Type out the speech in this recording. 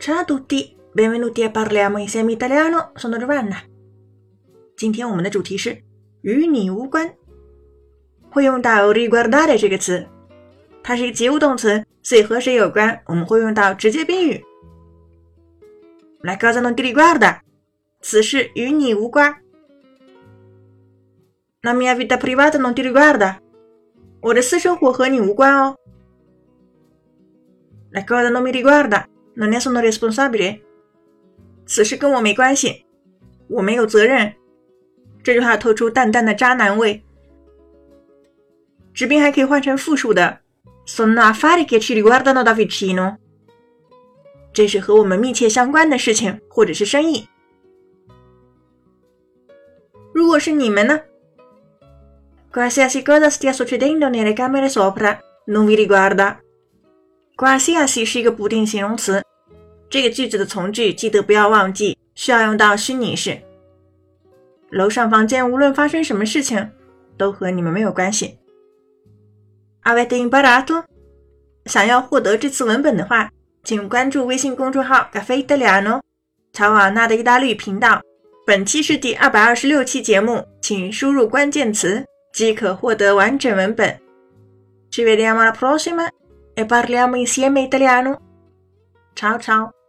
Ciao a tutti, benvenuti a parliamo insieme italiano. Sono Giovanna。今天我们的主题是与你无关，会用到 riguardare 这个词，它是一个及物动词，所以和谁有关，我们会用到直接宾语。La cosa non ti riguarda，此事与你无关。La mia vita privata non ti riguarda，我的私生活和你无关哦。La cosa non mi riguarda。Non ne sono responsabile，此事跟我没关系，我没有责任。这句话透出淡淡的渣男味。直宾还可以换成复数的，sono affari che ci riguardano da vicino，这是和我们密切相关的事情或者是生意。如果是你们呢？Qualsiasi cosa stia succedendo nelle camere sopra non vi riguarda。Qualsiasi 是一个不定形容词， 这个句子的从句记得不要忘记，需要用到虚拟式。楼上房间无论发生什么事情，都和你们没有关系。Avete imparato？想要获得这次文本的话，请关注微信公众号 “Caffè Italiano”，乔瓦纳的意大利频道。本期是第二百二十六期节目，请输入关键词即可获得完整文本。Ci vediamo alla prossima. e parliamo insieme italiano. Ciao ciao!